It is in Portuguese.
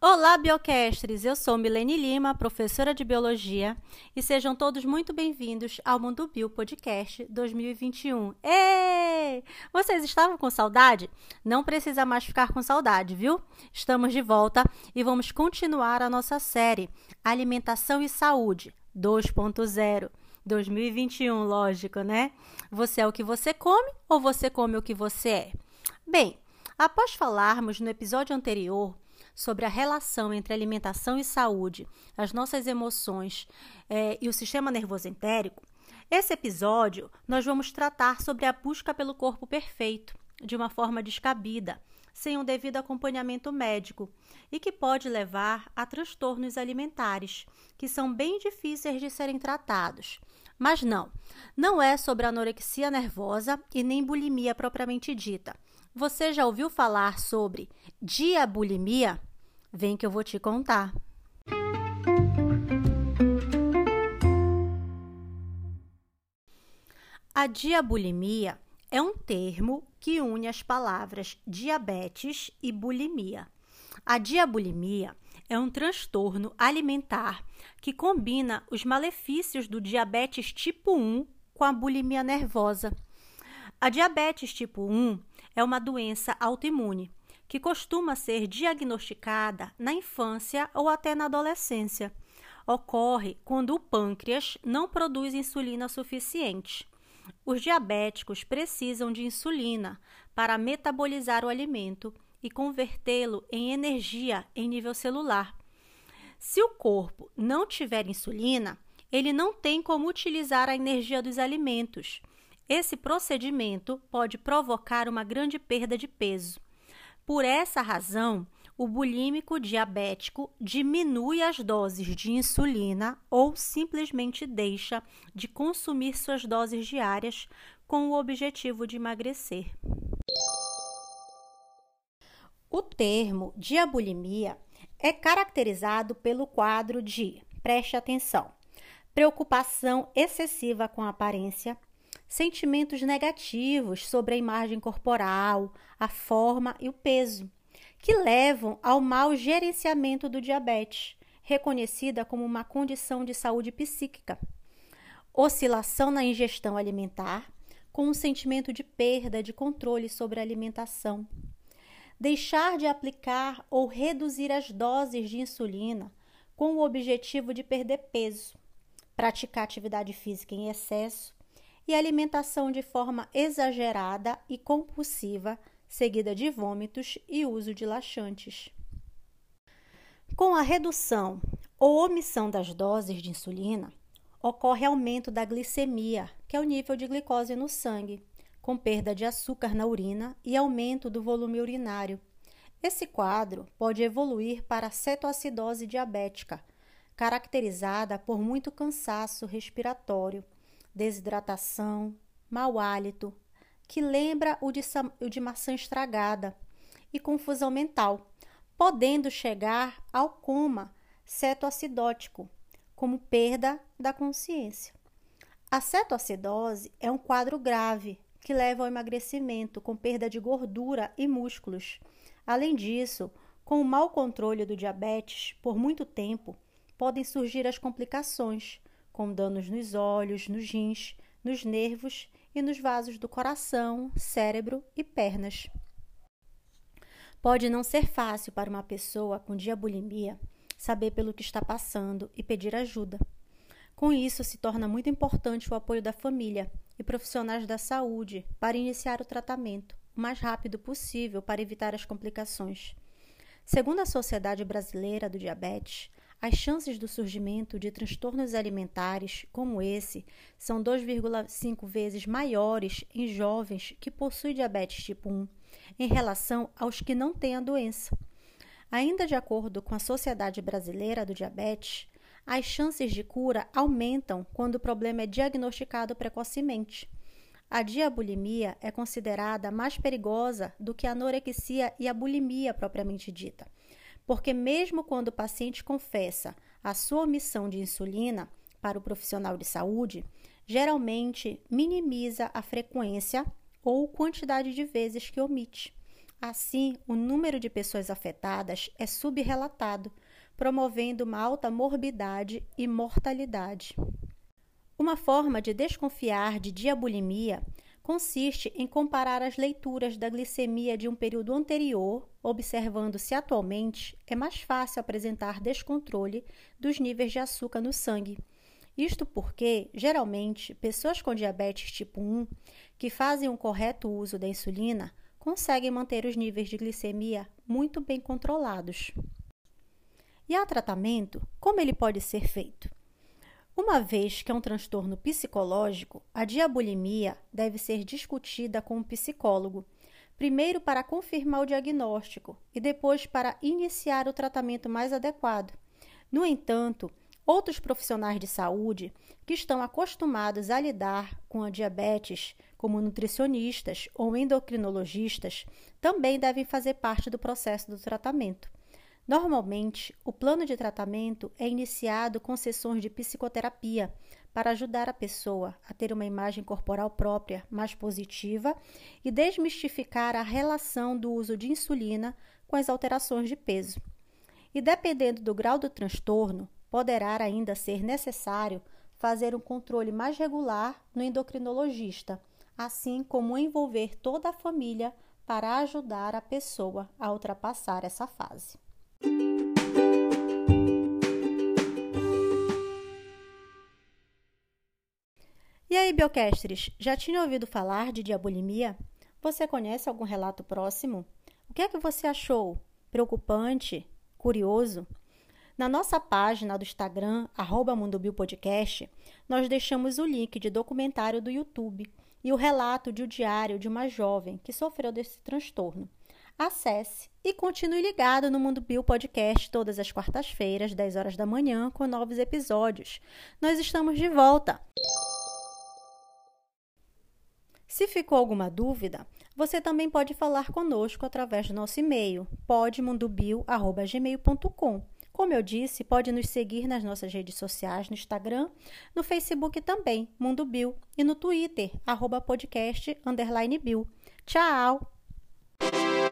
Olá, biocastres! Eu sou Milene Lima, professora de Biologia, e sejam todos muito bem-vindos ao Mundo Bio Podcast 2021. Ei! Vocês estavam com saudade? Não precisa mais ficar com saudade, viu? Estamos de volta e vamos continuar a nossa série Alimentação e Saúde 2.0. 2021, lógico, né? Você é o que você come ou você come o que você é? Bem, após falarmos no episódio anterior sobre a relação entre alimentação e saúde, as nossas emoções é, e o sistema nervoso entérico, esse episódio nós vamos tratar sobre a busca pelo corpo perfeito, de uma forma descabida, sem um devido acompanhamento médico e que pode levar a transtornos alimentares, que são bem difíceis de serem tratados. Mas não, não é sobre anorexia nervosa e nem bulimia propriamente dita. Você já ouviu falar sobre diabulimia? Vem que eu vou te contar. A diabulimia é um termo que une as palavras diabetes e bulimia. A diabulimia é um transtorno alimentar que combina os malefícios do diabetes tipo 1 com a bulimia nervosa. A diabetes tipo 1 é uma doença autoimune que costuma ser diagnosticada na infância ou até na adolescência. Ocorre quando o pâncreas não produz insulina suficiente. Os diabéticos precisam de insulina para metabolizar o alimento e convertê-lo em energia em nível celular. Se o corpo não tiver insulina, ele não tem como utilizar a energia dos alimentos. Esse procedimento pode provocar uma grande perda de peso. Por essa razão, o bulímico diabético diminui as doses de insulina ou simplesmente deixa de consumir suas doses diárias com o objetivo de emagrecer. O termo diabulimia é caracterizado pelo quadro de, preste atenção, preocupação excessiva com a aparência, sentimentos negativos sobre a imagem corporal, a forma e o peso, que levam ao mau gerenciamento do diabetes, reconhecida como uma condição de saúde psíquica. Oscilação na ingestão alimentar, com um sentimento de perda de controle sobre a alimentação. Deixar de aplicar ou reduzir as doses de insulina com o objetivo de perder peso. Praticar atividade física em excesso e alimentação de forma exagerada e compulsiva, seguida de vômitos e uso de laxantes. Com a redução ou omissão das doses de insulina, ocorre aumento da glicemia, que é o nível de glicose no sangue, com perda de açúcar na urina e aumento do volume urinário. Esse quadro pode evoluir para cetoacidose diabética, caracterizada por muito cansaço respiratório desidratação, mau hálito, que lembra o de, o de maçã estragada, e confusão mental, podendo chegar ao coma cetoacidótico, como perda da consciência. A cetoacidose é um quadro grave que leva ao emagrecimento com perda de gordura e músculos. Além disso, com o mau controle do diabetes por muito tempo, podem surgir as complicações, com danos nos olhos, nos rins, nos nervos e nos vasos do coração, cérebro e pernas. Pode não ser fácil para uma pessoa com diabulimia saber pelo que está passando e pedir ajuda. Com isso, se torna muito importante o apoio da família e profissionais da saúde para iniciar o tratamento o mais rápido possível para evitar as complicações. Segundo a Sociedade Brasileira do Diabetes, as chances do surgimento de transtornos alimentares como esse são 2,5 vezes maiores em jovens que possuem diabetes tipo 1 em relação aos que não têm a doença. Ainda de acordo com a Sociedade Brasileira do Diabetes, as chances de cura aumentam quando o problema é diagnosticado precocemente. A diabulimia é considerada mais perigosa do que a anorexia e a bulimia propriamente dita porque, mesmo quando o paciente confessa a sua omissão de insulina para o profissional de saúde, geralmente minimiza a frequência ou quantidade de vezes que omite. Assim, o número de pessoas afetadas é subrelatado, promovendo uma alta morbidade e mortalidade. Uma forma de desconfiar de diabulimia consiste em comparar as leituras da glicemia de um período anterior, observando se atualmente é mais fácil apresentar descontrole dos níveis de açúcar no sangue. Isto porque, geralmente, pessoas com diabetes tipo 1 que fazem um correto uso da insulina conseguem manter os níveis de glicemia muito bem controlados. E há tratamento? Como ele pode ser feito? Uma vez que é um transtorno psicológico, a diabulimia deve ser discutida com um psicólogo, primeiro para confirmar o diagnóstico e depois para iniciar o tratamento mais adequado. No entanto, outros profissionais de saúde que estão acostumados a lidar com a diabetes, como nutricionistas ou endocrinologistas, também devem fazer parte do processo do tratamento. Normalmente, o plano de tratamento é iniciado com sessões de psicoterapia para ajudar a pessoa a ter uma imagem corporal própria mais positiva e desmistificar a relação do uso de insulina com as alterações de peso. E dependendo do grau do transtorno, poderá ainda ser necessário fazer um controle mais regular no endocrinologista, assim como envolver toda a família para ajudar a pessoa a ultrapassar essa fase. Biocastres, já tinha ouvido falar de diabulimia? Você conhece algum relato próximo? O que é que você achou? Preocupante? Curioso? Na nossa página do Instagram, arroba nós deixamos o link de documentário do YouTube e o relato de o um diário de uma jovem que sofreu desse transtorno acesse e continue ligado no Mundo Bio Podcast todas as quartas-feiras, 10 horas da manhã, com novos episódios. Nós estamos de volta. Se ficou alguma dúvida, você também pode falar conosco através do nosso e-mail, podmundobio.gmail.com. Como eu disse, pode nos seguir nas nossas redes sociais, no Instagram, no Facebook também, Mundo Bio, e no Twitter, arroba podcast. Tchau!